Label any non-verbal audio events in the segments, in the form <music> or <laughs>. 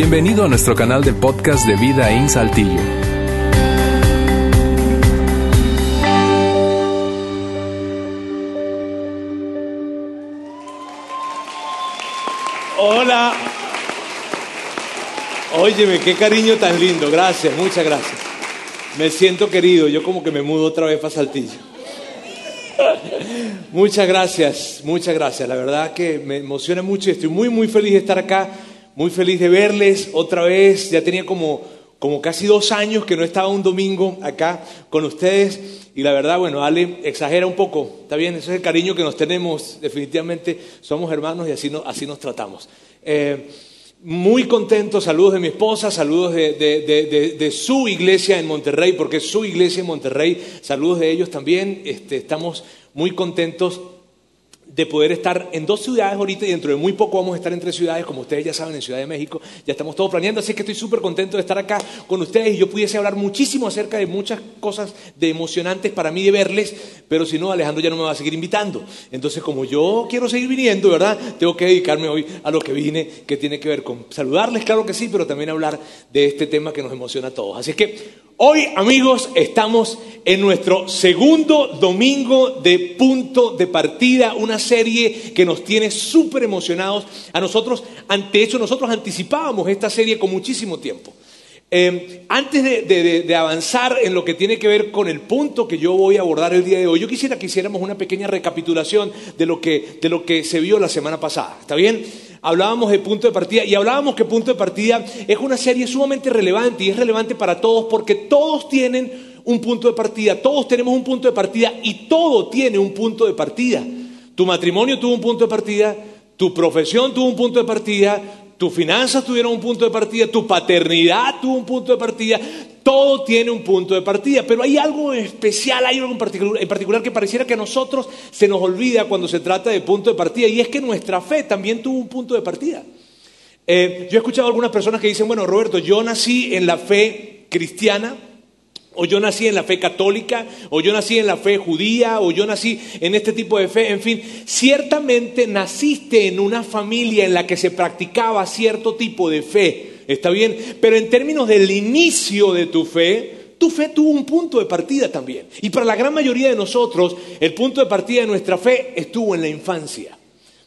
Bienvenido a nuestro canal de podcast de Vida en Saltillo. Hola. Óyeme, qué cariño tan lindo. Gracias, muchas gracias. Me siento querido. Yo como que me mudo otra vez para Saltillo. <laughs> Muchas gracias, muchas gracias. La verdad que me emociona mucho y estoy muy, muy feliz de estar acá. Muy feliz de verles otra vez. Ya tenía como, como casi dos años que no estaba un domingo acá con ustedes. Y la verdad, bueno, Ale exagera un poco. Está bien, eso es el cariño que nos tenemos. Definitivamente somos hermanos y así, así nos tratamos. Eh, muy contento, saludos de mi esposa, saludos de, su iglesia en Monterrey, porque es su iglesia en Monterrey, saludos de ellos también. Este, estamos muy contentos de poder estar en dos ciudades ahorita y dentro de muy poco vamos a estar en tres ciudades, como ustedes ya saben, en Ciudad de México. Ya estamos todos planeando, así que estoy súper contento de estar acá con ustedes y yo pudiese hablar muchísimo acerca de muchas cosas de emocionantes para mí de verles, pero si no, Alejandro ya no me va a seguir invitando. Entonces, como yo quiero seguir viniendo, ¿verdad? Tengo que dedicarme hoy a lo que vine, que tiene que ver con saludarles, claro que sí, pero también hablar de este tema que nos emociona a todos. Así que Hoy, amigos, estamos en nuestro segundo domingo de punto de partida, una serie que nos tiene súper emocionados. A nosotros, ante hecho, nosotros anticipábamos esta serie con muchísimo tiempo. Eh, antes de, de, avanzar en lo que tiene que ver con el punto que yo voy a abordar el día de hoy, yo quisiera que hiciéramos una pequeña recapitulación de lo que, de lo que se vio la semana pasada. ¿Está bien? hablábamos de punto de partida y hablábamos que punto de partida es una serie sumamente relevante y es relevante para todos porque todos tienen un punto de partida, todos tenemos un punto de partida y todo tiene un punto de partida. Tu matrimonio tuvo un punto de partida, tu profesión tuvo un punto de partida, tus finanzas tuvieron un punto de partida, tu paternidad tuvo un punto de partida, todo tiene un punto de partida, pero hay algo especial, hay algo en particular, en particular, que pareciera que a nosotros se nos olvida cuando se trata de punto de partida, y es que nuestra fe también tuvo un punto de partida. Eh, yo he escuchado a algunas personas que dicen, bueno, Roberto, yo nací en la fe cristiana, o yo nací en la fe católica, o yo nací en la fe judía, o yo nací en este tipo de fe, en fin, ciertamente naciste en una familia en la que se practicaba cierto tipo de fe, está bien, pero en términos del inicio de tu fe, tu fe tuvo un punto de partida también. Y para la gran mayoría de nosotros, el punto de partida de nuestra fe estuvo en la infancia.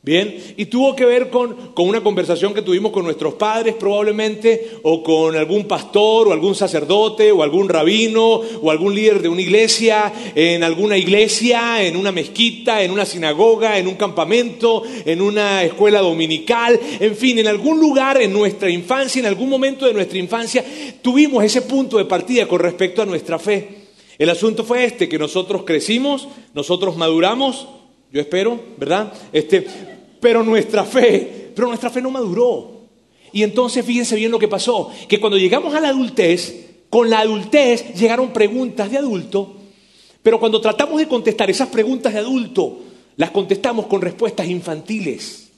Bien, y tuvo que ver con, una conversación que tuvimos con nuestros padres probablemente, o con algún pastor, o algún sacerdote, o algún rabino, o algún líder de una iglesia, en alguna iglesia, en una mezquita, en una sinagoga, en un campamento, en una escuela dominical, en fin, en algún lugar en nuestra infancia, en algún momento de nuestra infancia, tuvimos ese punto de partida con respecto a nuestra fe. El asunto fue este, que nosotros crecimos, nosotros maduramos, yo espero, ¿verdad? Este, pero nuestra fe, pero nuestra fe no maduró. Y entonces fíjense bien lo que pasó, que cuando llegamos a la adultez, con la adultez llegaron preguntas de adulto, pero cuando tratamos de contestar esas preguntas de adulto, las contestamos con respuestas infantiles.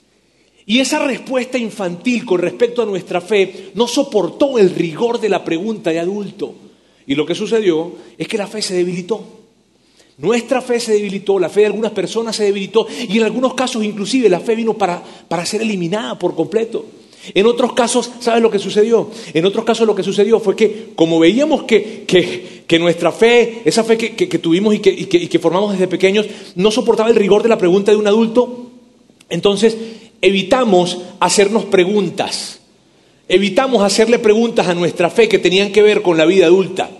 Y esa respuesta infantil con respecto a nuestra fe no soportó el rigor de la pregunta de adulto. Y lo que sucedió es que la fe se debilitó. Nuestra fe se debilitó, la fe de algunas personas se debilitó y en algunos casos inclusive la fe vino para, ser eliminada por completo. En otros casos, ¿sabes lo que sucedió? En otros casos lo que sucedió fue que como veíamos que, nuestra fe, esa fe que, tuvimos y, y que formamos desde pequeños, no soportaba el rigor de la pregunta de un adulto, entonces evitamos hacernos preguntas, evitamos hacerle preguntas a nuestra fe que tenían que ver con la vida adulta.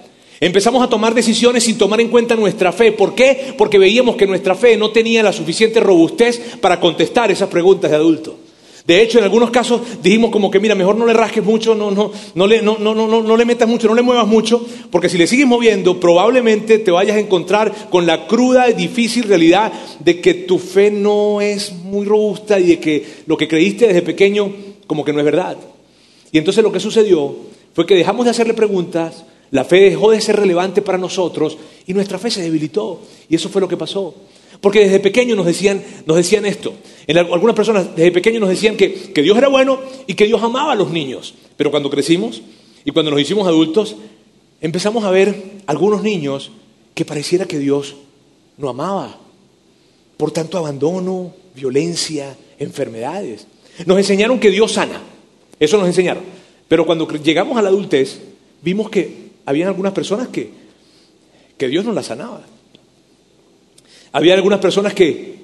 Empezamos a tomar decisiones sin tomar en cuenta nuestra fe. ¿Por qué? Porque veíamos que nuestra fe no tenía la suficiente robustez para contestar esas preguntas de adulto. De hecho, en algunos casos dijimos como que, mira, mejor no le rasques mucho, no, no, no, le, no, no, no, no le metas mucho, no le muevas mucho, porque si le sigues moviendo, probablemente te vayas a encontrar con la cruda y difícil realidad de que tu fe no es muy robusta y de que lo que creíste desde pequeño como que no es verdad. Y entonces lo que sucedió fue que dejamos de hacerle preguntas, la fe dejó de ser relevante para nosotros y nuestra fe se debilitó. Y eso fue lo que pasó. Porque desde pequeños nos decían, nos decían esto. Algunas personas desde pequeños nos decían que, que Dios era bueno y que Dios amaba a los niños. Pero cuando crecimos y cuando nos hicimos adultos, empezamos a ver algunos niños que pareciera que Dios no amaba. Por tanto, abandono, violencia, enfermedades. Nos enseñaron que Dios sana. Eso nos enseñaron. Pero cuando llegamos a la adultez, vimos que había algunas personas que, que Dios no las sanaba. Había algunas personas que,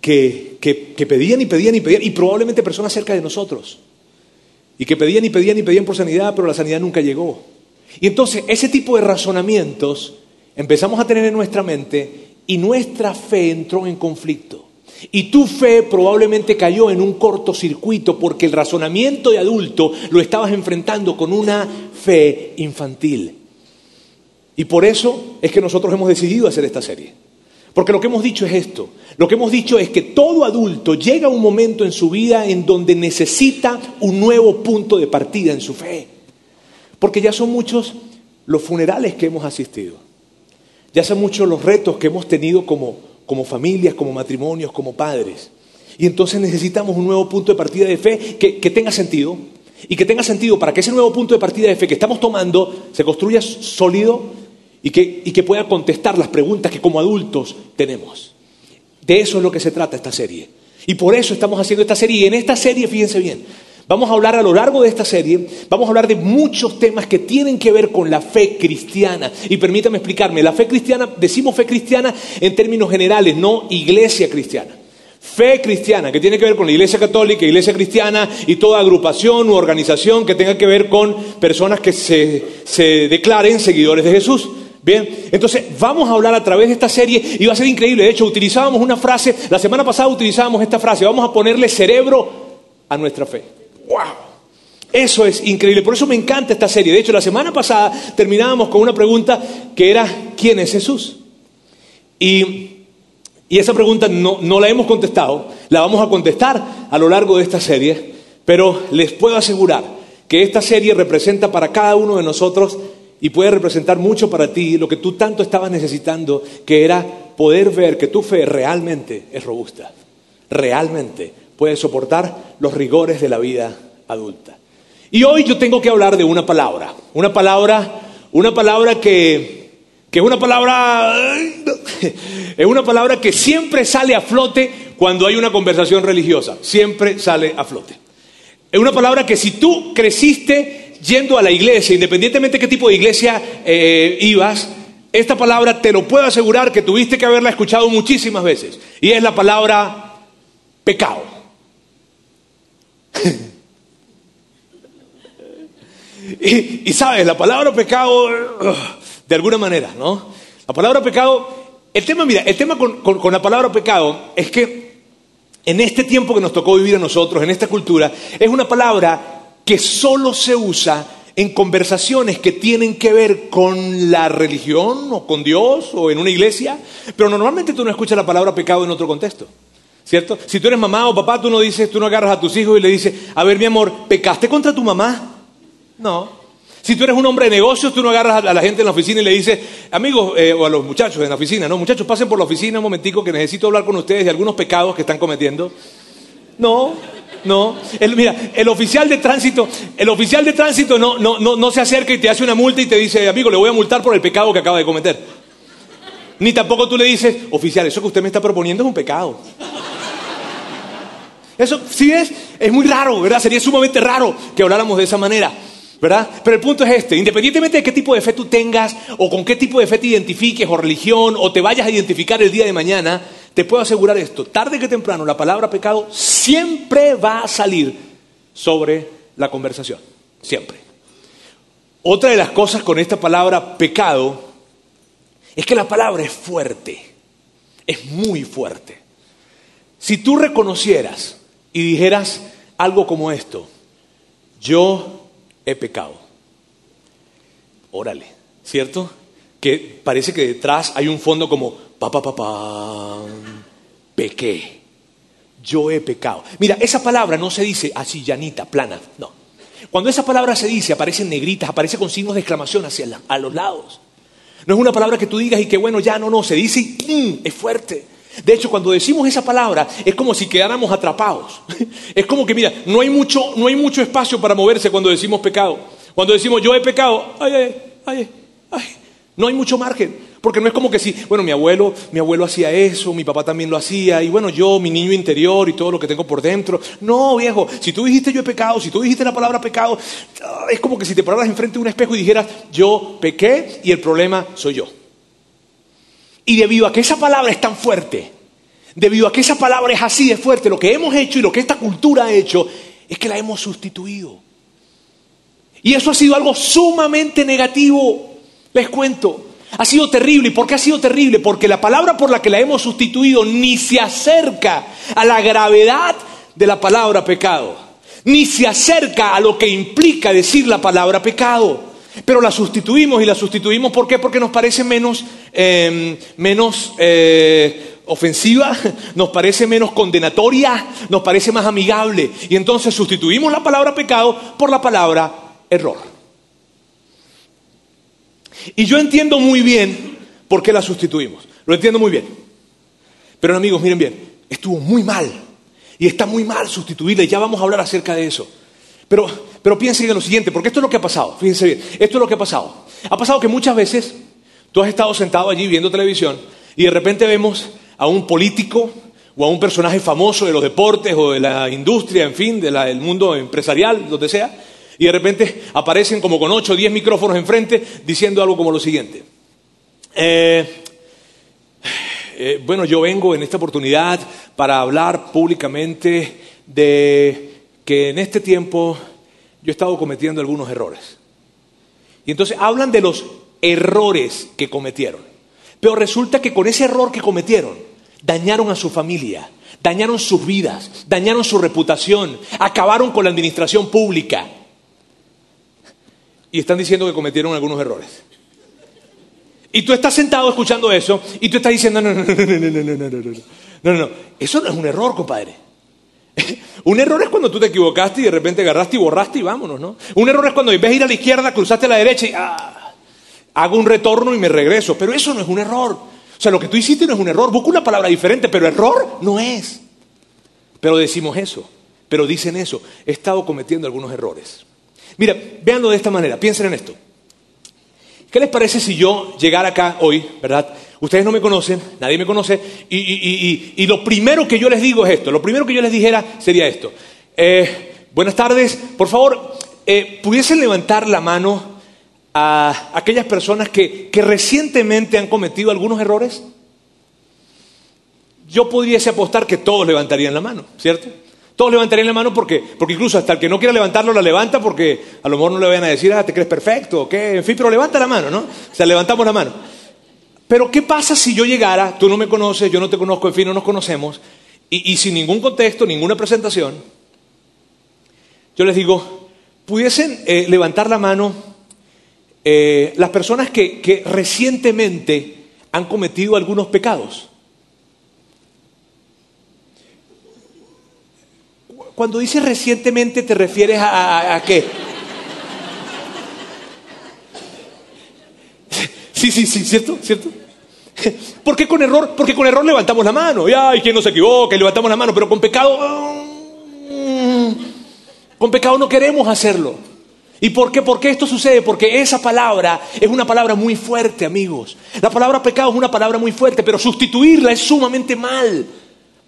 que, que, pedían y pedían y pedían, y probablemente personas cerca de nosotros, y que pedían y pedían y pedían por sanidad, pero la sanidad nunca llegó. Y entonces ese tipo de razonamientos empezamos a tener en nuestra mente y nuestra fe entró en conflicto. Y tu fe probablemente cayó en un cortocircuito porque el razonamiento de adulto lo estabas enfrentando con una fe infantil. Y por eso es que nosotros hemos decidido hacer esta serie. Porque lo que hemos dicho es esto. Lo que hemos dicho es que todo adulto llega a un momento en su vida en donde necesita un nuevo punto de partida en su fe. Porque ya son muchos los funerales que hemos asistido. Ya son muchos los retos que hemos tenido como, como familias, como matrimonios, como padres. Y entonces necesitamos un nuevo punto de partida de fe que, que tenga sentido. Y que tenga sentido para que ese nuevo punto de partida de fe que estamos tomando se construya sólido y que, pueda contestar las preguntas que como adultos tenemos. De eso es lo que se trata esta serie. Y por eso estamos haciendo esta serie. Y en esta serie, fíjense bien, vamos a hablar a lo largo de esta serie, vamos a hablar de muchos temas que tienen que ver con la fe cristiana. Y permítame explicarme, la fe cristiana, decimos fe cristiana en términos generales, no iglesia cristiana. Fe cristiana, que tiene que ver con la iglesia católica, iglesia cristiana y toda agrupación u organización que tenga que ver con personas que se, se declaren seguidores de Jesús. Bien, entonces vamos a hablar a través de esta serie y va a ser increíble. De hecho, utilizábamos una frase, la semana pasada utilizábamos esta frase, vamos a ponerle cerebro a nuestra fe. ¡Wow! Eso es increíble, por eso me encanta esta serie. De hecho, la semana pasada terminábamos con una pregunta que era, ¿quién es Jesús? Y, esa pregunta no, no la hemos contestado, la vamos a contestar a lo largo de esta serie, pero les puedo asegurar que esta serie representa para cada uno de nosotros y puede representar mucho para ti lo que tú tanto estabas necesitando, que era poder ver que tu fe realmente es robusta, realmente puede soportar los rigores de la vida adulta. Y hoy yo tengo que hablar de una palabra, una palabra, una palabra que, que es una palabra, <laughs> es una palabra que siempre sale a flote cuando hay una conversación religiosa, siempre sale a flote. Es una palabra que si tú creciste yendo a la iglesia, independientemente de qué tipo de iglesia eh, ibas, esta palabra te lo puedo asegurar que tuviste que haberla escuchado muchísimas veces. Y es la palabra pecado. <laughs> y, sabes, la palabra pecado, de alguna manera, ¿no? La palabra pecado, el tema, mira, el tema con, con la palabra pecado es que en este tiempo que nos tocó vivir a nosotros, en esta cultura, es una palabra que solo se usa en conversaciones que tienen que ver con la religión o con Dios o en una iglesia, pero normalmente tú no escuchas la palabra pecado en otro contexto. ¿Cierto? Si tú eres mamá o papá, tú no dices, tú no agarras a tus hijos y le dices, a ver mi amor, ¿pecaste contra tu mamá? No. Si tú eres un hombre de negocios, tú no agarras a la gente en la oficina y le dices, amigos, eh, o a los muchachos en la oficina, no, muchachos, pasen por la oficina un momentico que necesito hablar con ustedes de algunos pecados que están cometiendo. No, no. mira, el oficial de tránsito, el oficial de tránsito no, no, no, no se acerca y te hace una multa y te dice, amigo, le voy a multar por el pecado que acaba de cometer. Ni tampoco tú le dices, oficial, eso que usted me está proponiendo es un pecado. Eso sí es, es muy raro, ¿verdad? Sería sumamente raro que habláramos de esa manera. ¿verdad? Pero el punto es este, independientemente de qué tipo de fe tú tengas o con qué tipo de fe te identifiques o religión o te vayas a identificar el día de mañana, te puedo asegurar esto, tarde que temprano la palabra pecado siempre va a salir sobre la conversación, siempre. Otra de las cosas con esta palabra pecado es que la palabra es fuerte, es muy fuerte. Si tú reconocieras y dijeras algo como esto, yo he pecado. Órale, ¿cierto? Que parece que detrás hay un fondo como, pa, pa, pa, pa, pequé. Yo he pecado. Mira, esa palabra no se dice así, llanita, plana, no. Cuando esa palabra se dice, aparecen negritas, aparece con signos de exclamación hacia a los lados. No es una palabra que tú digas y que bueno, ya no, no, se dice y es fuerte. De hecho, cuando decimos esa palabra es como si quedáramos atrapados. <laughs> Es como que, mira, no hay mucho, no hay mucho espacio para moverse cuando decimos pecado. Cuando decimos yo he pecado, ay, ay, ay, ay, no hay mucho margen. Porque no es como que si, bueno, mi abuelo, mi abuelo hacía eso, mi papá también lo hacía, y bueno, yo, mi niño interior y todo lo que tengo por dentro. No, viejo, si tú dijiste yo he pecado, si tú dijiste la palabra pecado, ah, es como que si te pararas enfrente de un espejo y dijeras, yo pequé y el problema soy yo. Y debido a que esa palabra es tan fuerte, debido a que esa palabra es así de fuerte, lo que hemos hecho y lo que esta cultura ha hecho es que la hemos sustituido. Y eso ha sido algo sumamente negativo, les cuento. Ha sido terrible. ¿Y por qué ha sido terrible? Porque la palabra por la que la hemos sustituido ni se acerca a la gravedad de la palabra pecado, ni se acerca a lo que implica decir la palabra pecado. Pero la sustituimos y la sustituimos ¿por qué? Porque nos parece menos, em, menos eh, ofensiva, <laughs> nos parece menos condenatoria, nos parece más amigable. Y entonces sustituimos la palabra pecado por la palabra error. Y yo entiendo muy bien por qué la sustituimos. Lo entiendo muy bien. Pero amigos, miren bien, estuvo muy mal. Y está muy mal sustituirla. Y ya vamos a hablar acerca de eso. Pero, pero piensen en lo siguiente, porque esto es lo que ha pasado. Fíjense bien, esto es lo que ha pasado. Ha pasado que muchas veces tú has estado sentado allí viendo televisión y de repente vemos a un político o a un personaje famoso de los deportes o de la industria, en fin, del mundo empresarial, donde sea, y de repente aparecen como con 8 o 10 micrófonos enfrente diciendo algo como lo siguiente. Eh, eh, bueno, yo vengo en esta oportunidad para hablar públicamente de que en este tiempo yo he estado cometiendo algunos errores. Y entonces hablan de los errores que cometieron. Pero resulta que con ese error que cometieron, dañaron a su familia, dañaron sus vidas, dañaron su reputación, acabaron con la administración pública y están diciendo que cometieron algunos errores. Y tú estás sentado escuchando eso y tú estás diciendo, no, no, no, no, no, no, no, no, no, no, no, eso no es un error, compadre. Un error es cuando tú te equivocaste y de repente agarraste y borraste y vámonos, ¿no? Un error es cuando en vez de ir a la izquierda cruzaste a la derecha y ah, hago un retorno y me regreso. Pero eso no es un error. O sea, lo que tú hiciste no es un error. Busca una palabra diferente, pero error no es. Pero decimos eso. Pero dicen eso. He estado cometiendo algunos errores. Mira, véanlo de esta manera, piensen en esto. ¿Qué les parece si yo llegara acá hoy, verdad? Ustedes no me conocen, nadie me conoce, y, lo primero que yo les digo es esto, lo primero que yo les dijera sería esto. Eh, buenas tardes, por favor, eh, ¿pudiesen levantar la mano a aquellas personas que, que recientemente han cometido algunos errores? Yo pudiese apostar que todos levantarían la mano, ¿cierto? Todos levantarían la mano porque, porque incluso hasta el que no quiera levantarlo la levanta porque a lo mejor no le vayan a decir, ah, te crees perfecto, o qué, en fin, pero levanta la mano, ¿no? O sea, levantamos la mano. Pero ¿qué pasa si yo llegara, tú no me conoces, yo no te conozco, en fin, no nos conocemos, y, sin ningún contexto, ninguna presentación, yo les digo, pudiesen eh, levantar la mano eh, las personas que, que recientemente han cometido algunos pecados? Cuando dices recientemente, ¿te refieres a, qué? Sí, sí, sí, ¿cierto? ¿Cierto? ¿Por qué con error? Porque con error levantamos la mano. Y ay, quien no se equivoca, levantamos la mano, pero con pecado. Mm, con pecado no queremos hacerlo. ¿Y por qué? ¿Por qué esto sucede? Porque esa palabra es una palabra muy fuerte, amigos. La palabra pecado es una palabra muy fuerte, pero sustituirla es sumamente mal.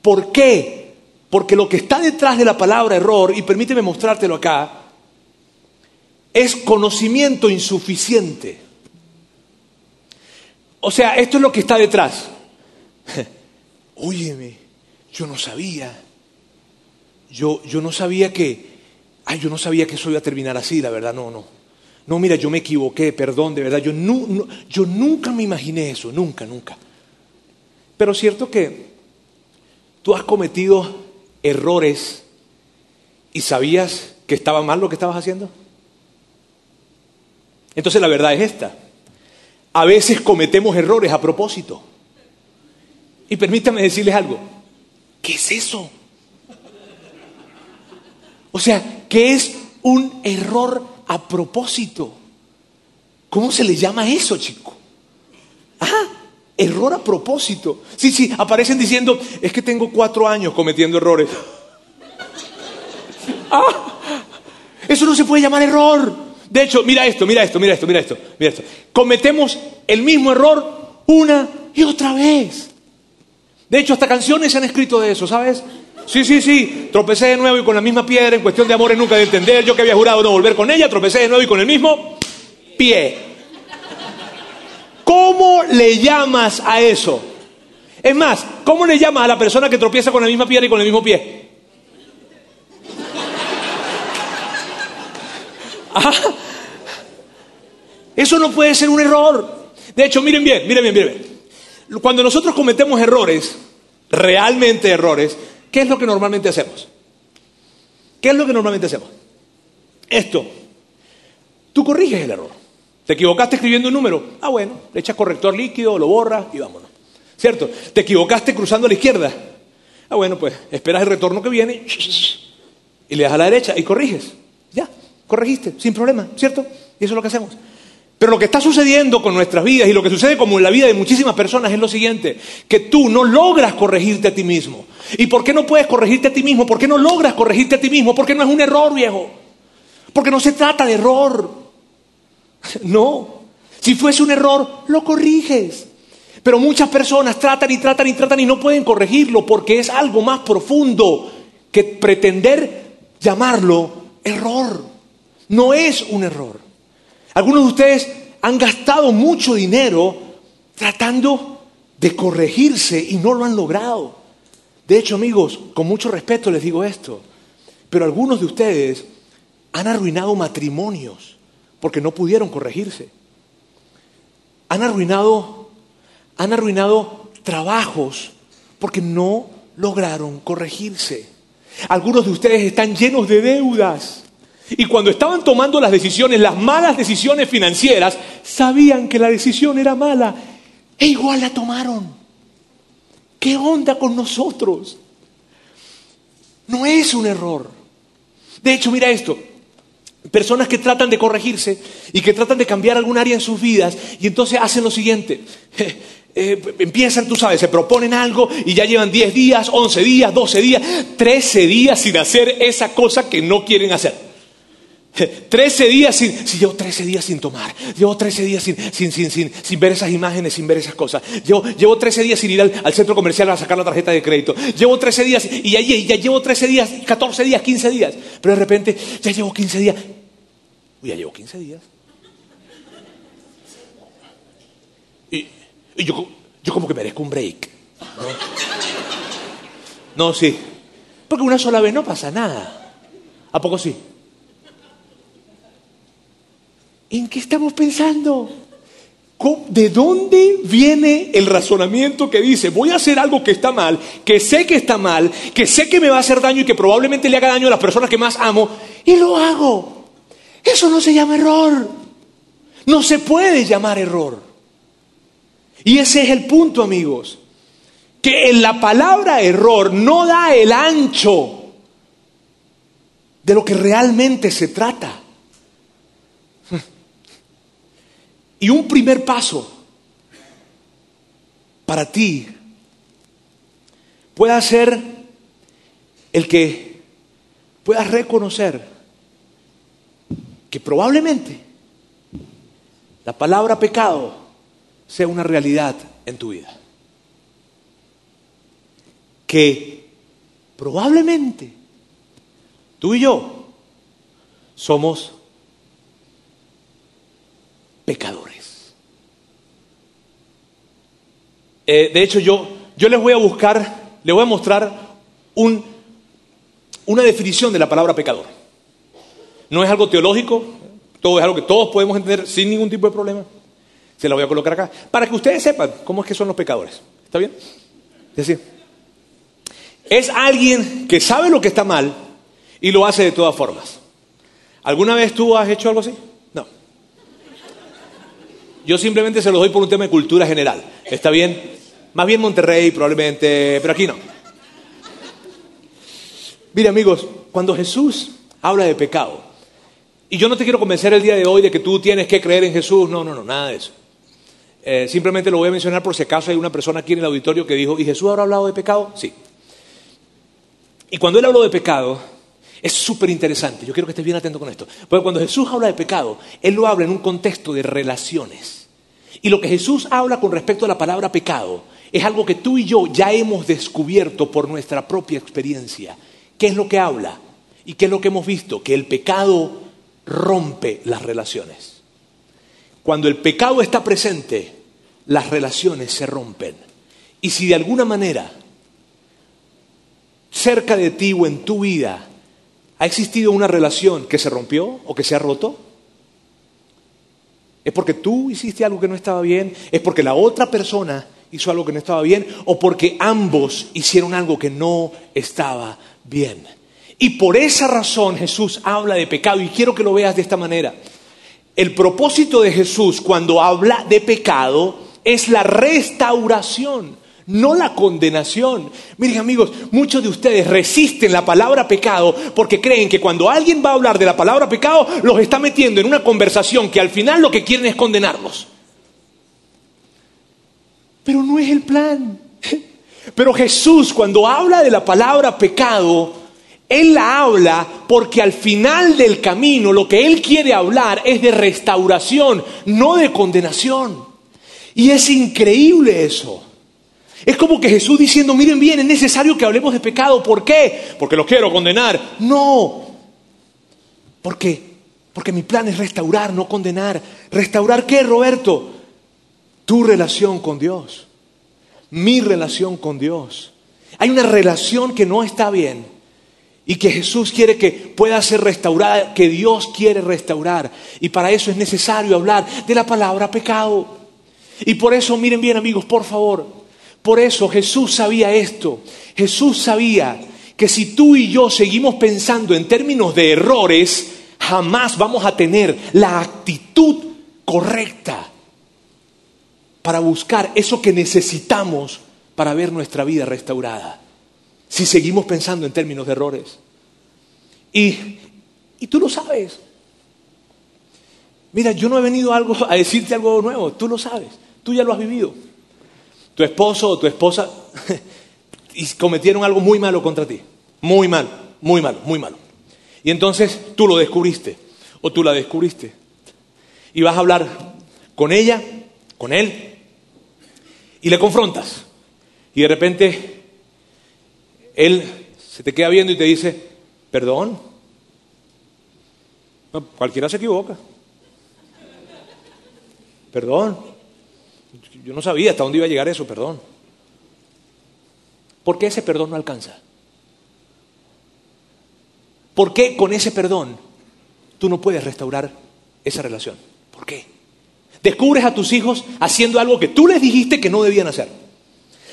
¿Por qué? Porque lo que está detrás de la palabra error, y permíteme mostrártelo acá, es conocimiento insuficiente. O sea, esto es lo que está detrás. <laughs> Óyeme, yo no sabía. Yo, yo no sabía que, ay, yo no sabía que eso iba a terminar así, la verdad, no, no. No, mira, yo me equivoqué, perdón, de verdad, yo, yo nunca me imaginé eso, nunca, nunca. Pero cierto que tú has cometido errores y sabías que estaba mal lo que estabas haciendo? Entonces la verdad es esta. A veces cometemos errores a propósito. Y permítame decirles algo. ¿Qué es eso? O sea, ¿qué es un error a propósito? ¿Cómo se le llama eso, chico? Ah, Error a propósito. Sí, sí, aparecen diciendo, es que tengo cuatro años cometiendo errores. Ah, eso no se puede llamar error. De hecho, mira esto, mira esto, mira esto, mira esto, mira esto. Cometemos el mismo error una y otra vez. De hecho, hasta canciones se han escrito de eso, ¿sabes? Sí, sí, sí, tropecé de nuevo y con la misma piedra, en cuestión de amores nunca de entender, yo que había jurado no volver con ella, tropecé de nuevo y con el mismo pie. ¿Cómo le llamas a eso? Es más, ¿cómo le llamas a la persona que tropieza con la misma piedra y con el mismo pie? <laughs> Ah, eso no puede ser un error. De hecho, miren bien, miren bien, miren bien. Cuando nosotros cometemos errores, realmente errores, ¿Qué es lo que normalmente hacemos? ¿Qué es lo que normalmente hacemos? Esto. Tú corriges el error. Te equivocaste escribiendo un número. Ah, bueno, le echas corrector líquido, lo borras y vámonos. ¿Cierto? Te equivocaste cruzando a la izquierda. Ah, bueno, pues esperas el retorno que viene y le das a la derecha y corriges. Ya, corregiste, sin problema, ¿cierto? Y eso es lo que hacemos. Pero lo que está sucediendo con nuestras vidas y lo que sucede como en la vida de muchísimas personas es lo siguiente, que tú no logras corregirte a ti mismo. ¿Y por qué no puedes corregirte a ti mismo? ¿Por qué no logras corregirte a ti mismo? Porque no es un error, viejo. Porque no se trata de error. No. Si fuese un error, lo corriges. Pero muchas personas tratan y tratan y tratan y no pueden corregirlo porque es algo más profundo que pretender llamarlo error. No es un error. Algunos de ustedes han gastado mucho dinero tratando de corregirse y no lo han logrado. De hecho, amigos, con mucho respeto les digo esto, pero algunos de ustedes han arruinado matrimonios porque no pudieron corregirse. Han arruinado, han arruinado trabajos porque no lograron corregirse. Algunos de ustedes están llenos de deudas y cuando estaban tomando las decisiones, las malas decisiones financieras, sabían que la decisión era mala e igual la tomaron. ¿Qué onda con nosotros? No es un error. De hecho, mira esto. Personas que tratan de corregirse y que tratan de cambiar algún área en sus vidas y entonces hacen lo siguiente. <laughs> Eh, empiezan, tú sabes, se proponen algo y ya llevan 10 días, 11 días, 12 días, 13 días sin hacer esa cosa que no quieren hacer. <laughs> 13 días sin, si llevo 13 días sin tomar, llevo 13 días sin, sin, sin, sin, sin ver esas imágenes, sin ver esas cosas, llevo, llevo 13 días sin ir al, centro comercial a sacar la tarjeta de crédito, llevo 13 días y ya, ya llevo 13 días, 14 días, 15 días, pero de repente ya llevo 15 días, Uy, ya llevo 15 días. Y, yo, yo como que merezco un break. ¿no? no, sí, porque una sola vez no pasa nada. ¿A poco sí? ¿En qué estamos pensando? ¿De dónde viene el razonamiento que dice, voy a hacer algo que está mal, que sé que está mal, que sé que me va a hacer daño y que probablemente le haga daño a las personas que más amo, y lo hago? Eso no se llama error. No se puede llamar error. Y ese es el punto, amigos, que en la palabra error no da el ancho de lo que realmente se trata. <laughs> Y un primer paso para ti pueda ser el que puedas reconocer que probablemente la palabra pecado sea una realidad en tu vida. Que probablemente tú y yo somos pecadores. Eh, de hecho, yo, yo les voy a buscar, les voy a mostrar un, una definición de la palabra pecador. No es algo teológico, todo es algo que todos podemos entender sin ningún tipo de problema. Se la voy a colocar acá, para que ustedes sepan cómo es que son los pecadores. ¿Está bien? Es decir, es alguien que sabe lo que está mal y lo hace de todas formas. ¿Alguna vez tú has hecho algo así? Yo simplemente se los doy por un tema de cultura general. ¿Está bien? Más bien Monterrey probablemente, pero aquí no. Mire amigos, cuando Jesús habla de pecado, y yo no te quiero convencer el día de hoy de que tú tienes que creer en Jesús, no, no, no, nada de eso. Eh, simplemente lo voy a mencionar por si acaso hay una persona aquí en el auditorio que dijo, ¿y Jesús habrá hablado de pecado? Sí. Y cuando él habló de pecado, es súper interesante, yo quiero que estés bien atento con esto. Porque cuando Jesús habla de pecado, Él lo habla en un contexto de relaciones. Y lo que Jesús habla con respecto a la palabra pecado es algo que tú y yo ya hemos descubierto por nuestra propia experiencia. ¿Qué es lo que habla? ¿Y qué es lo que hemos visto? Que el pecado rompe las relaciones. Cuando el pecado está presente, las relaciones se rompen. Y si de alguna manera, cerca de ti o en tu vida, ha existido una relación que se rompió o que se ha roto, es porque tú hiciste algo que no estaba bien, es porque la otra persona hizo algo que no estaba bien, o porque ambos hicieron algo que no estaba bien. Y por esa razón Jesús habla de pecado, y quiero que lo veas de esta manera. El propósito de Jesús cuando habla de pecado es la restauración no la condenación. Miren amigos, muchos de ustedes resisten la palabra pecado porque creen que cuando alguien va a hablar de la palabra pecado, los está metiendo en una conversación que al final lo que quieren es condenarlos. Pero no es el plan. <laughs> Pero Jesús cuando habla de la palabra pecado, Él la habla porque al final del camino lo que Él quiere hablar es de restauración, no de condenación. Y es increíble eso. Es como que Jesús diciendo, miren bien, es necesario que hablemos de pecado. ¿Por qué? Porque lo quiero condenar. No. ¿Por qué? Porque mi plan es restaurar, no condenar. ¿Restaurar qué, Roberto? Tu relación con Dios. Mi relación con Dios. Hay una relación que no está bien y que Jesús quiere que pueda ser restaurada, que Dios quiere restaurar. Y para eso es necesario hablar de la palabra pecado. Y por eso, miren bien amigos, por favor, por eso Jesús sabía esto. Jesús sabía que si tú y yo seguimos pensando en términos de errores, jamás vamos a tener la actitud correcta para buscar eso que necesitamos para ver nuestra vida restaurada. Si seguimos pensando en términos de errores. Y, y tú lo sabes. Mira, yo no he venido algo, a decirte algo nuevo, tú lo sabes, tú ya lo has vivido tu esposo o tu esposa <laughs> y cometieron algo muy malo contra ti. Muy malo, muy malo, muy malo. Y entonces tú lo descubriste o tú la descubriste. Y vas a hablar con ella, con él, y le confrontas. Y de repente él se te queda viendo y te dice, perdón. cualquiera se equivoca. Perdón. Yo no sabía hasta dónde iba a llegar eso, perdón. ¿Por qué ese perdón no alcanza? ¿Por qué con ese perdón tú no puedes restaurar esa relación? ¿Por qué? Descubres a tus hijos haciendo algo que tú les dijiste que no debían hacer.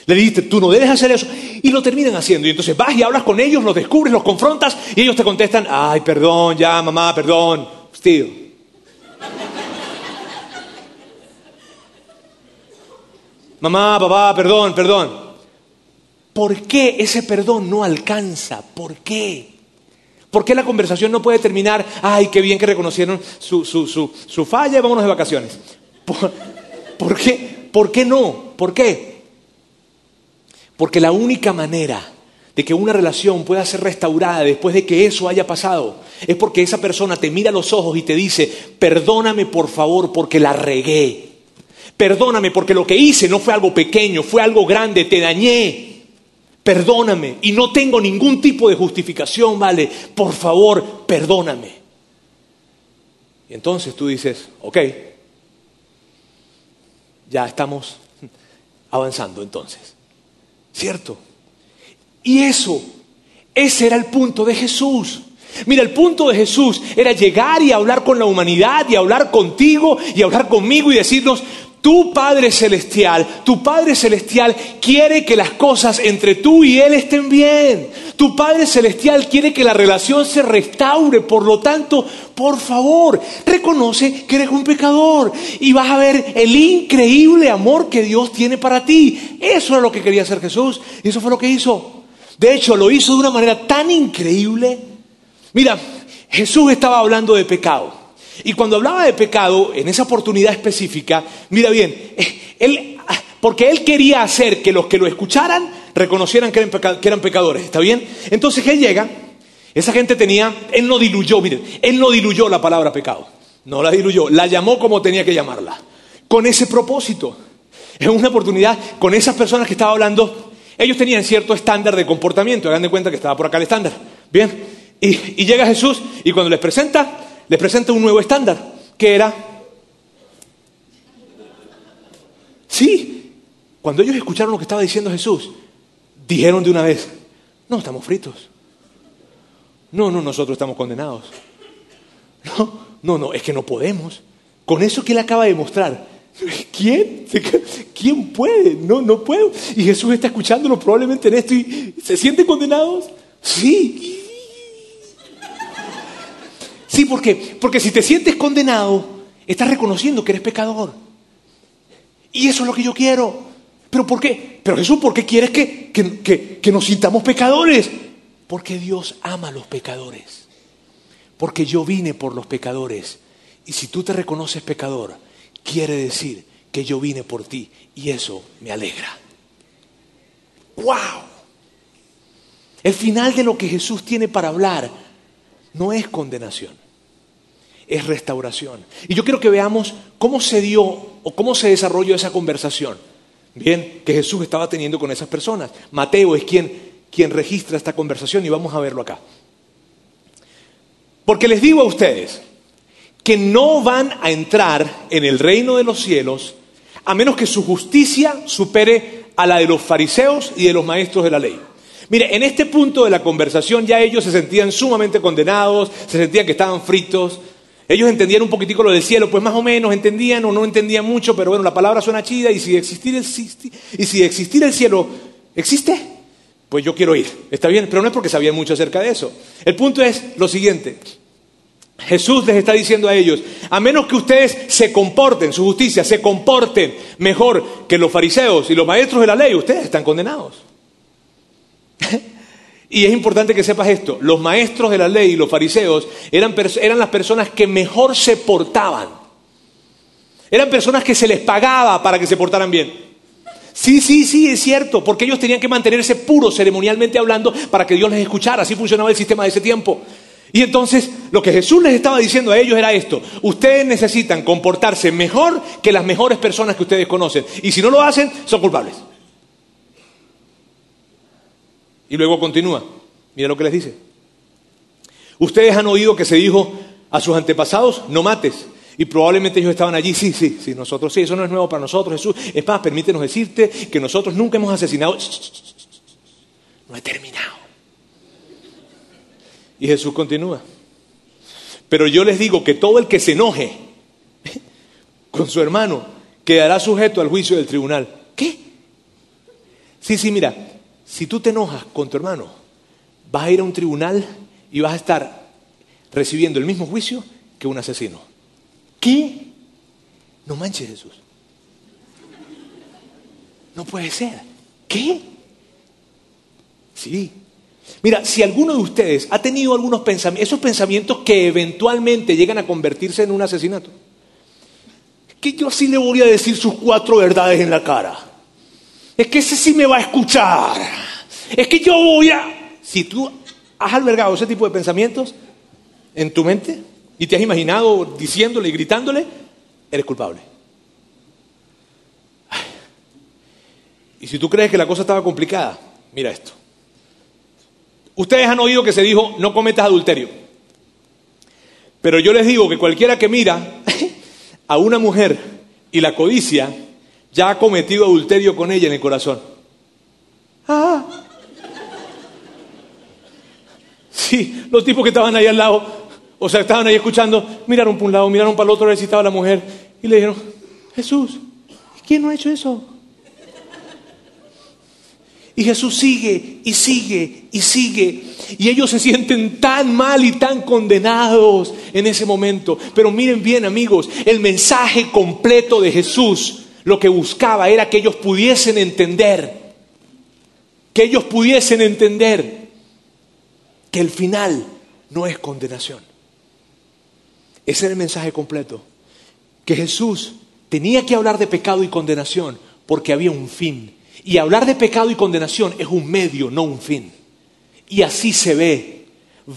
Le dijiste, tú no debes hacer eso, y lo terminan haciendo. Y entonces vas y hablas con ellos, los descubres, los confrontas, y ellos te contestan, ay, perdón, ya, mamá, perdón, tío. Mamá, papá, perdón, perdón. ¿Por qué ese perdón no alcanza? ¿Por qué? ¿Por qué la conversación no puede terminar, ay, qué bien que reconocieron su, su, su, su falla y vámonos de vacaciones? <laughs> ¿Por, ¿Por, qué? ¿Por qué no? ¿Por qué? Porque la única manera de que una relación pueda ser restaurada después de que eso haya pasado es porque esa persona te mira los ojos y te dice, perdóname por favor porque la regué. Perdóname porque lo que hice no fue algo pequeño, fue algo grande, te dañé. Perdóname y no tengo ningún tipo de justificación, ¿vale? Por favor, perdóname. Y entonces tú dices, ok, ya estamos <laughs> avanzando entonces. ¿Cierto? Y eso, ese era el punto de Jesús. Mira, el punto de Jesús era llegar y hablar con la humanidad y hablar contigo y hablar conmigo y decirnos, tu Padre Celestial, tu Padre Celestial quiere que las cosas entre tú y Él estén bien. Tu Padre Celestial quiere que la relación se restaure. Por lo tanto, por favor, reconoce que eres un pecador y vas a ver el increíble amor que Dios tiene para ti. Eso es lo que quería hacer Jesús y eso fue lo que hizo. De hecho, lo hizo de una manera tan increíble. Mira, Jesús estaba hablando de pecado. Y cuando hablaba de pecado, en esa oportunidad específica, mira bien, eh, él, porque él quería hacer que los que lo escucharan reconocieran que eran, pecadores, ¿está bien? Entonces él llega, esa gente tenía, él no diluyó, miren, él no diluyó la palabra pecado, no la diluyó, la llamó como tenía que llamarla. con ese propósito. Es una oportunidad con esas personas que estaba hablando. Ellos tenían cierto estándar de comportamiento, hagan de cuenta que estaba por acá el estándar. Bien, y, y llega Jesús y cuando les presenta, les presenta un nuevo estándar, que era... Sí, cuando ellos escucharon lo que estaba diciendo Jesús, dijeron de una vez, no, estamos fritos. No, no, nosotros estamos condenados. No, no, no, es que no podemos. Con eso que él acaba de mostrar, ¿quién? ¿Quién puede? No, no puedo. Y Jesús está escuchándolo probablemente en esto y ¿se sienten condenados? Sí. Sí. Porque si te sientes condenado, estás reconociendo que eres pecador. Y eso es lo que yo quiero. ¿Pero por qué? Pero Jesús, ¿por qué quieres que, que, que nos sintamos pecadores? Porque Dios ama a los pecadores. Porque yo vine por los pecadores. Y si tú te reconoces pecador, quiere decir que yo vine por ti. Y eso me alegra. ¡Wow! El final de lo que Jesús tiene para hablar no es condenación, es restauración. Y yo quiero que veamos cómo se dio o cómo se desarrolló esa conversación. Bien, que Jesús estaba teniendo con esas personas. Mateo es quien quien registra esta conversación y vamos a verlo acá. Porque les digo a ustedes que no van a entrar en el reino de los cielos a menos que su justicia supere a la de los fariseos y de los maestros de la ley. Mire, en este punto de la conversación ya ellos se sentían sumamente condenados, se sentían que estaban fritos. Ellos entendían un poquitico lo del cielo, pues más o menos entendían o no entendían mucho, pero bueno, la palabra suena chida y si existir el, y si existir el cielo existe, pues yo quiero ir. Está bien, pero no es porque sabían mucho acerca de eso. El punto es lo siguiente. Jesús les está diciendo a ellos, a menos que ustedes se comporten, su justicia, se comporten mejor que los fariseos y los maestros de la ley, ustedes están condenados. Y es importante que sepas esto, los maestros de la ley y los fariseos eran, eran las personas que mejor se portaban. Eran personas que se les pagaba para que se portaran bien. Sí, sí, sí, es cierto, porque ellos tenían que mantenerse puros ceremonialmente hablando para que Dios les escuchara. Así funcionaba el sistema de ese tiempo. Y entonces lo que Jesús les estaba diciendo a ellos era esto, ustedes necesitan comportarse mejor que las mejores personas que ustedes conocen. Y si no lo hacen, son culpables. Y luego continúa, mira lo que les dice. Ustedes han oído que se dijo a sus antepasados, no mates. Y probablemente ellos estaban allí, sí, sí, sí, nosotros sí, eso no es nuevo para nosotros, Jesús. Es más, permítenos decirte que nosotros nunca hemos asesinado. No he terminado. Y Jesús continúa. Pero yo les digo que todo el que se enoje <laughs> con su hermano quedará sujeto al juicio del tribunal. ¿Qué? Sí, sí, mira, si tú te enojas con tu hermano, vas a ir a un tribunal y vas a estar recibiendo el mismo juicio que un asesino. ¿Qué? No manches Jesús. No puede ser. ¿Qué? Sí. Mira, si alguno de ustedes ha tenido algunos pensamientos, esos pensamientos que eventualmente llegan a convertirse en un asesinato, que yo sí le voy a decir sus cuatro verdades en la cara. Es que ese sí me va a escuchar. Es que yo voy a... Si tú has albergado ese tipo de pensamientos en tu mente, y te has imaginado diciéndole y gritándole, eres culpable. Y si tú crees que la cosa estaba complicada, mira esto. Ustedes han oído que se dijo, no cometas adulterio. Pero yo les digo que cualquiera que mira a una mujer y la codicia, ya ha cometido adulterio con ella en el corazón. Ah. Sí, los tipos que estaban ahí al lado o sea, estaban ahí escuchando, miraron para un lado, miraron para el otro, a ver si estaba la mujer. Y le dijeron, Jesús, ¿quién no ha hecho eso? Y Jesús sigue y sigue y sigue. Y ellos se sienten tan mal y tan condenados en ese momento. Pero miren bien amigos, el mensaje completo de Jesús lo que buscaba era que ellos pudiesen entender, que ellos pudiesen entender que el final no es condenación. Ese era el mensaje completo. Que Jesús tenía que hablar de pecado y condenación porque había un fin. Y hablar de pecado y condenación es un medio, no un fin. Y así se ve.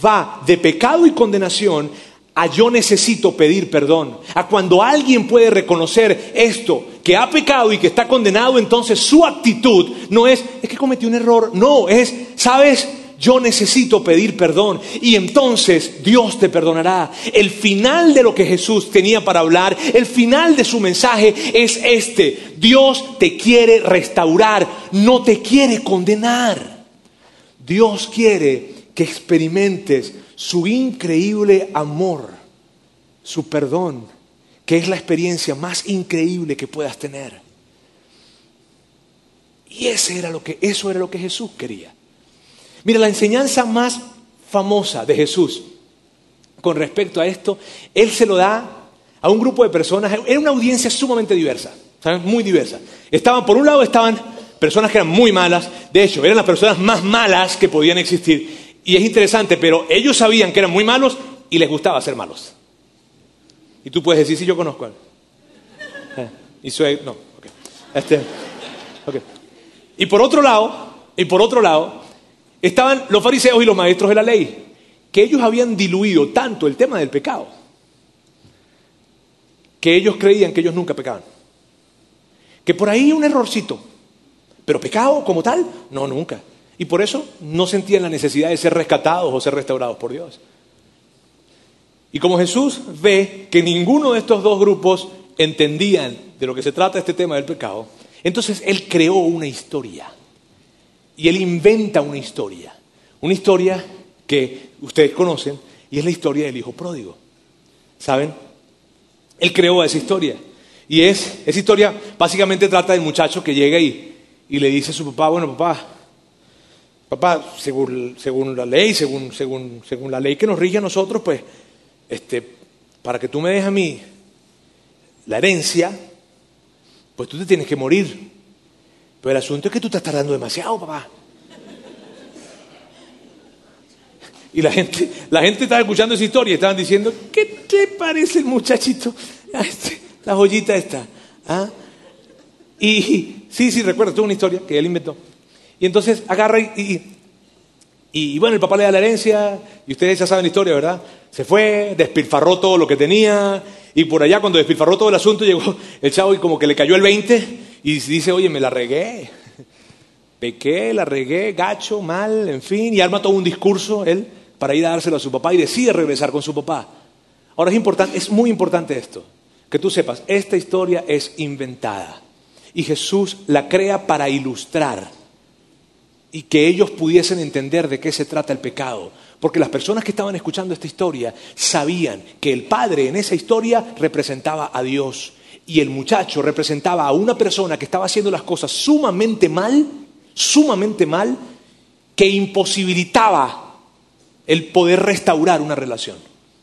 Va de pecado y condenación a yo necesito pedir perdón, a cuando alguien puede reconocer esto, que ha pecado y que está condenado, entonces su actitud no es, es que cometí un error, no, es, ¿sabes? Yo necesito pedir perdón y entonces Dios te perdonará. El final de lo que Jesús tenía para hablar, el final de su mensaje es este. Dios te quiere restaurar, no te quiere condenar. Dios quiere que experimentes su increíble amor, su perdón, que es la experiencia más increíble que puedas tener. Y ese era lo que, eso era lo que Jesús quería. Mira, la enseñanza más famosa de Jesús con respecto a esto, Él se lo da a un grupo de personas, era una audiencia sumamente diversa, ¿saben? muy diversa. Estaban, por un lado, estaban personas que eran muy malas, de hecho, eran las personas más malas que podían existir. Y es interesante, pero ellos sabían que eran muy malos y les gustaba ser malos. Y tú puedes decir, sí, yo conozco a. Eh, y. Este. Y por otro lado, y por otro lado, estaban los fariseos y los maestros de la ley, que ellos habían diluido tanto el tema del pecado, que ellos creían que ellos nunca pecaban. Que por ahí un errorcito, pero pecado como tal, no, nunca. Y por eso no sentían la necesidad de ser rescatados o ser restaurados por Dios. Y como Jesús ve que ninguno de estos dos grupos entendían de lo que se trata este tema del pecado, entonces Él creó una historia. Y Él inventa una historia. Una historia que ustedes conocen y es la historia del hijo pródigo. ¿Saben? Él creó esa historia. Y es, esa historia básicamente trata del muchacho que llega y, y le dice a su papá, bueno papá, Papá, según, según la ley, según, según, según la ley que nos rige a nosotros, pues, este, para que tú me des a mí la herencia, pues tú te tienes que morir. Pero el asunto es que tú estás tardando demasiado, papá. Y la gente, la gente estaba escuchando esa historia y estaban diciendo, ¿qué te parece el muchachito? Este, la joyita esta. ¿Ah? Y sí, sí, recuerdo, tuvo una historia que él inventó. Y entonces agarra y, bueno, el papá le da la herencia, y ustedes ya saben la historia, ¿verdad? Se fue, despilfarró todo lo que tenía, y por allá cuando despilfarró todo el asunto <laughs> llegó el chavo y como que le cayó el 20 y dice, oye, me la regué, pequé, la regué, gacho, mal, en fin, y arma todo un discurso él para ir a dárselo a su papá y decide regresar con su papá. Ahora es importante, es muy importante esto, que tú sepas, esta historia es inventada y Jesús la crea para ilustrar y que ellos pudiesen entender de qué se trata el pecado. Porque las personas que estaban escuchando esta historia sabían que el padre en esa historia representaba a Dios y el muchacho representaba a una persona que estaba haciendo las cosas sumamente mal, sumamente mal, que imposibilitaba el poder restaurar una relación.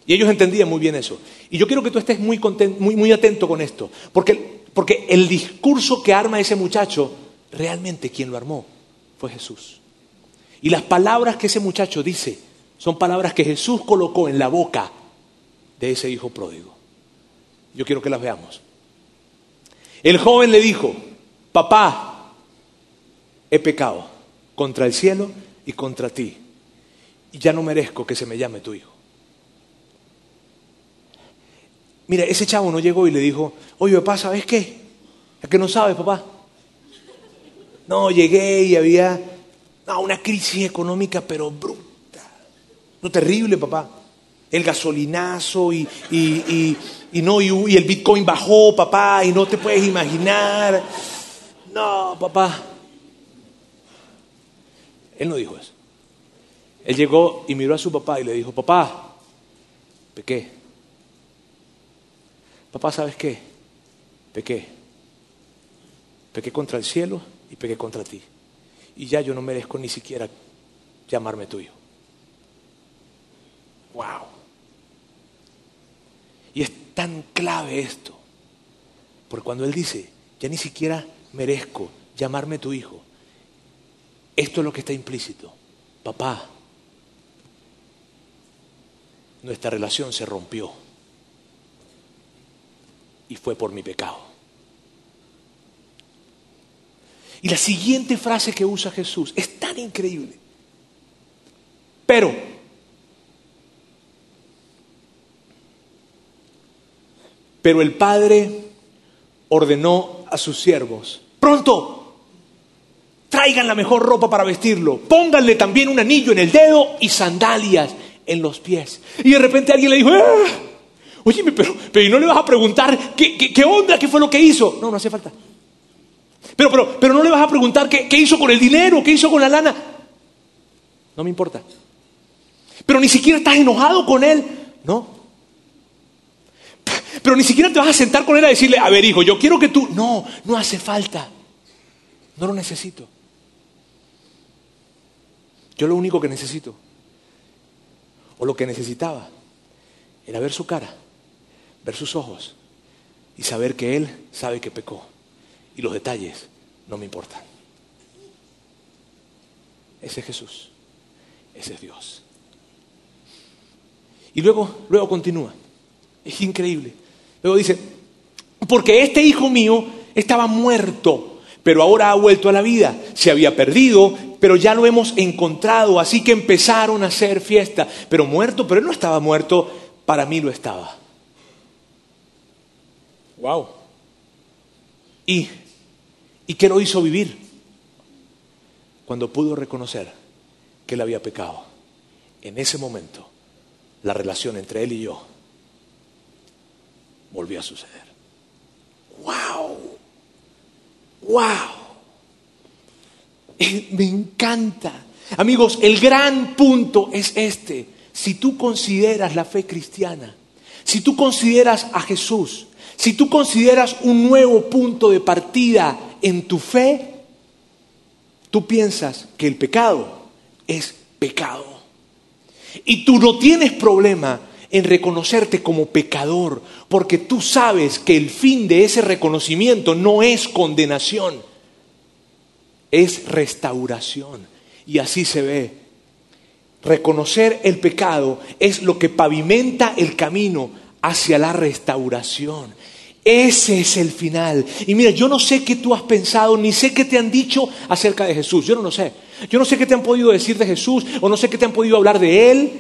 Y ellos entendían muy bien eso. Y yo quiero que tú estés muy, muy, muy atento con esto, porque, porque el discurso que arma ese muchacho, realmente quien lo armó fue Jesús. Y las palabras que ese muchacho dice son palabras que Jesús colocó en la boca de ese hijo pródigo. Yo quiero que las veamos. El joven le dijo, papá, he pecado contra el cielo y contra ti, y ya no merezco que se me llame tu hijo. Mira, ese chavo no llegó y le dijo, oye papá, ¿sabes qué? ¿Es que no sabes, papá? No, llegué y había una crisis económica, pero bruta. No terrible, papá. El gasolinazo y, no, y, el Bitcoin bajó, papá, y no te puedes imaginar. No, papá. Él no dijo eso. Él llegó y miró a su papá y le dijo, papá, pequé. Papá, ¿sabes qué? Pequé. Pequé contra el cielo y pegué contra ti. Y ya yo no merezco ni siquiera llamarme tuyo. ¡Wow! Y es tan clave esto. Porque cuando Él dice, ya ni siquiera merezco llamarme tu hijo, esto es lo que está implícito. Papá, nuestra relación se rompió. Y fue por mi pecado. Y la siguiente frase que usa Jesús es tan increíble. Pero, Pero el padre ordenó a sus siervos, pronto, traigan la mejor ropa para vestirlo, pónganle también un anillo en el dedo y sandalias en los pies. Y de repente alguien le dijo, ¡Ah! oye, pero, pero ¿y no le vas a preguntar qué, qué, onda, qué fue lo que hizo? No, no hace falta. Pero, pero, pero no le vas a preguntar qué, qué hizo con el dinero, qué hizo con la lana. No me importa. Pero ni siquiera estás enojado con él. No. Pero ni siquiera te vas a sentar con él a decirle, a ver hijo, yo quiero que tú... No, no hace falta. No lo necesito. Yo lo único que necesito, o lo que necesitaba, era ver su cara, ver sus ojos y saber que él sabe que pecó. Y los detalles no me importan. Ese es Jesús. Ese es Dios. Y luego, luego continúa. Es increíble. Luego dice, porque este hijo mío estaba muerto, pero ahora ha vuelto a la vida. Se había perdido, pero ya lo hemos encontrado. Así que empezaron a hacer fiesta. Pero muerto, pero él no estaba muerto, para mí lo estaba. Wow. ¿Y, ¿Y qué lo hizo vivir? Cuando pudo reconocer que él había pecado. En ese momento la relación entre él y yo volvió a suceder. ¡Wow! ¡Wow! Eh, me encanta. Amigos, el gran punto es este. Si tú consideras la fe cristiana, si tú consideras a Jesús, si tú consideras un nuevo punto de partida en tu fe, tú piensas que el pecado es pecado. Y tú no tienes problema en reconocerte como pecador, porque tú sabes que el fin de ese reconocimiento no es condenación, es restauración. Y así se ve. Reconocer el pecado es lo que pavimenta el camino hacia la restauración. Ese es el final. Y mira, yo no sé qué tú has pensado, ni sé qué te han dicho acerca de Jesús. Yo no lo sé. Yo no sé qué te han podido decir de Jesús, o no sé qué te han podido hablar de Él.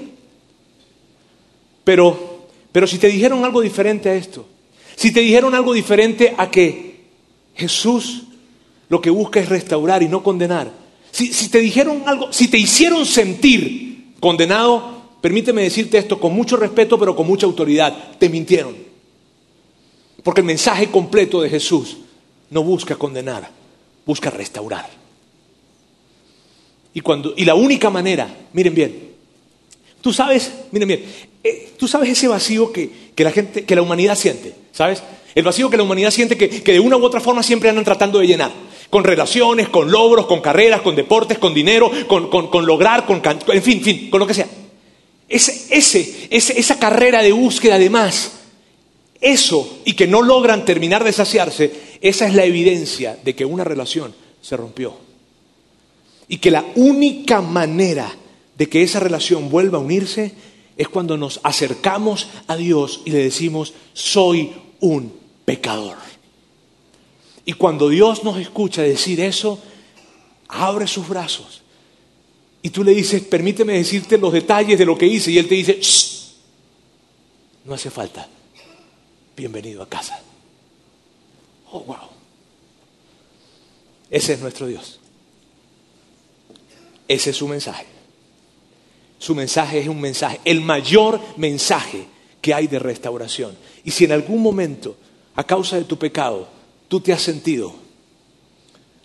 Pero, pero si te dijeron algo diferente a esto, si te dijeron algo diferente a que Jesús lo que busca es restaurar y no condenar, si, si te dijeron algo, si te hicieron sentir condenado, permíteme decirte esto con mucho respeto, pero con mucha autoridad, te mintieron. Porque el mensaje completo de Jesús no busca condenar, busca restaurar. Y, cuando, y la única manera, miren bien, tú sabes, miren bien, eh, tú sabes ese vacío que, la gente, que la humanidad siente, ¿sabes? El vacío que la humanidad siente que, de una u otra forma siempre andan tratando de llenar. Con relaciones, con logros, con carreras, con deportes, con dinero, con, lograr, con, en fin, fin, con lo que sea. Ese, ese, esa carrera de búsqueda de más eso y que no logran terminar de saciarse, esa es la evidencia de que una relación se rompió. Y que la única manera de que esa relación vuelva a unirse es cuando nos acercamos a Dios y le decimos, soy un pecador. Y cuando Dios nos escucha decir eso, abre sus brazos. Y tú le dices, permíteme decirte los detalles de lo que hice. Y Él te dice, no hace falta bienvenido a casa. Oh, wow. Ese es nuestro Dios. Ese es su mensaje. Su mensaje es un mensaje, el mayor mensaje que hay de restauración. Y si en algún momento, a causa de tu pecado, tú te has sentido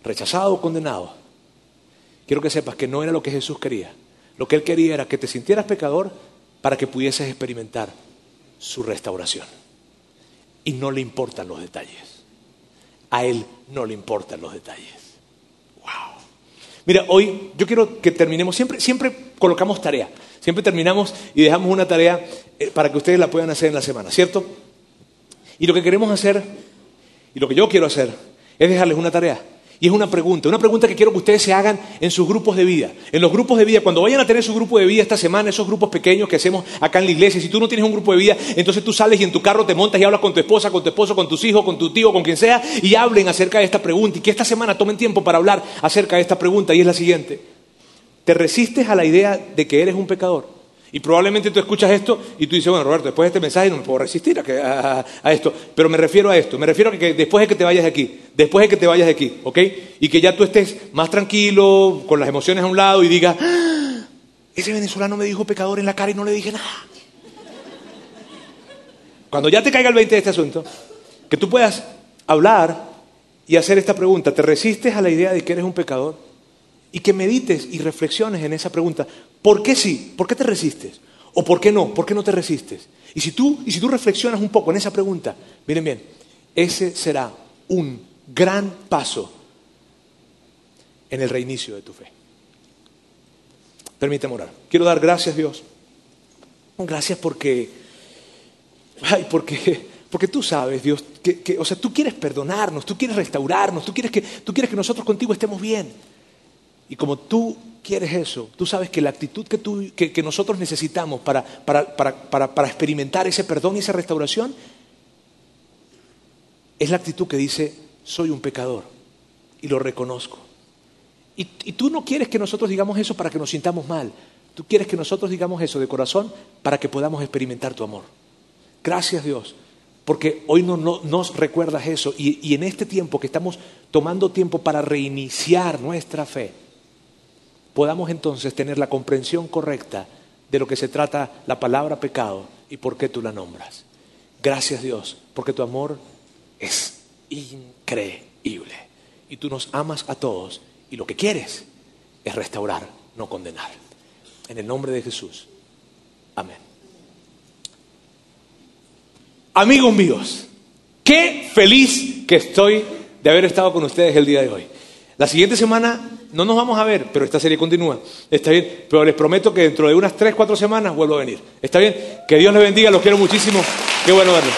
rechazado o condenado, quiero que sepas que no era lo que Jesús quería. Lo que Él quería era que te sintieras pecador para que pudieses experimentar su restauración y no le importan los detalles. A él no le importan los detalles. Wow. Mira, hoy yo quiero que terminemos, siempre, siempre colocamos tarea, siempre terminamos y dejamos una tarea eh, para que ustedes la puedan hacer en la semana, ¿cierto? Y lo que queremos hacer, y lo que yo quiero hacer, es dejarles una tarea. Y es una pregunta, una pregunta que quiero que ustedes se hagan en sus grupos de vida. En los grupos de vida, cuando vayan a tener su grupo de vida esta semana, esos grupos pequeños que hacemos acá en la iglesia, si tú no tienes un grupo de vida, entonces tú sales y en tu carro te montas y hablas con tu esposa, con tu esposo, con tus hijos, con tu tío, con quien sea, y hablen acerca de esta pregunta. Y que esta semana tomen tiempo para hablar acerca de esta pregunta, y es la siguiente. ¿Te resistes a la idea de que eres un pecador? Y probablemente tú escuchas esto y tú dices, bueno, Roberto, después de este mensaje no me puedo resistir a, esto. Pero me refiero a esto, me refiero a que después de que te vayas de aquí, después de que te vayas de aquí, ¿ok? Y que ya tú estés más tranquilo, con las emociones a un lado y digas, ¡Ah! ese venezolano me dijo pecador en la cara y no le dije nada. Cuando ya te caiga el 20 de este asunto, que tú puedas hablar y hacer esta pregunta, ¿te resistes a la idea de que eres un pecador? Y que medites y reflexiones en esa pregunta. ¿Por qué sí? ¿Por qué te resistes? ¿O por qué no? ¿Por qué no te resistes? Y si tú, y si tú reflexionas un poco en esa pregunta, miren bien, ese será un gran paso en el reinicio de tu fe. Permíteme orar. Quiero dar gracias, Dios. Gracias porque Ay, porque, porque tú sabes, Dios, que, o sea, tú quieres perdonarnos, tú quieres restaurarnos, tú quieres, que, tú quieres que nosotros contigo estemos bien. Y como tú quieres eso, tú sabes que la actitud que, tú, que, nosotros necesitamos para, para, para, para, experimentar ese perdón y esa restauración es la actitud que dice, soy un pecador y lo reconozco. Y, y tú no quieres que nosotros digamos eso para que nos sintamos mal, tú quieres que nosotros digamos eso de corazón para que podamos experimentar tu amor. Gracias Dios, porque hoy no, nos recuerdas eso y, en este tiempo que estamos tomando tiempo para reiniciar nuestra fe, podamos entonces tener la comprensión correcta de lo que se trata la palabra pecado y por qué tú la nombras. Gracias Dios, porque tu amor es increíble y tú nos amas a todos y lo que quieres es restaurar, no condenar. En el nombre de Jesús. Amén. Amigos míos, qué feliz que estoy de haber estado con ustedes el día de hoy. La siguiente semana no nos vamos a ver, pero esta serie continúa. Está bien, pero les prometo que dentro de unas 3, 4 semanas vuelvo a venir. ¿Está bien? Que Dios les bendiga, los quiero muchísimo. Qué bueno verlos.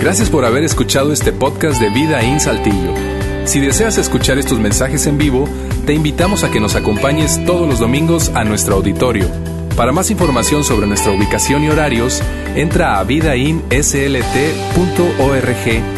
Gracias por haber escuchado este podcast de Vida en Saltillo. Si deseas escuchar estos mensajes en vivo, te invitamos a que nos acompañes todos los domingos a nuestro auditorio para más información sobre nuestra ubicación y horarios, entra a vidainslt.org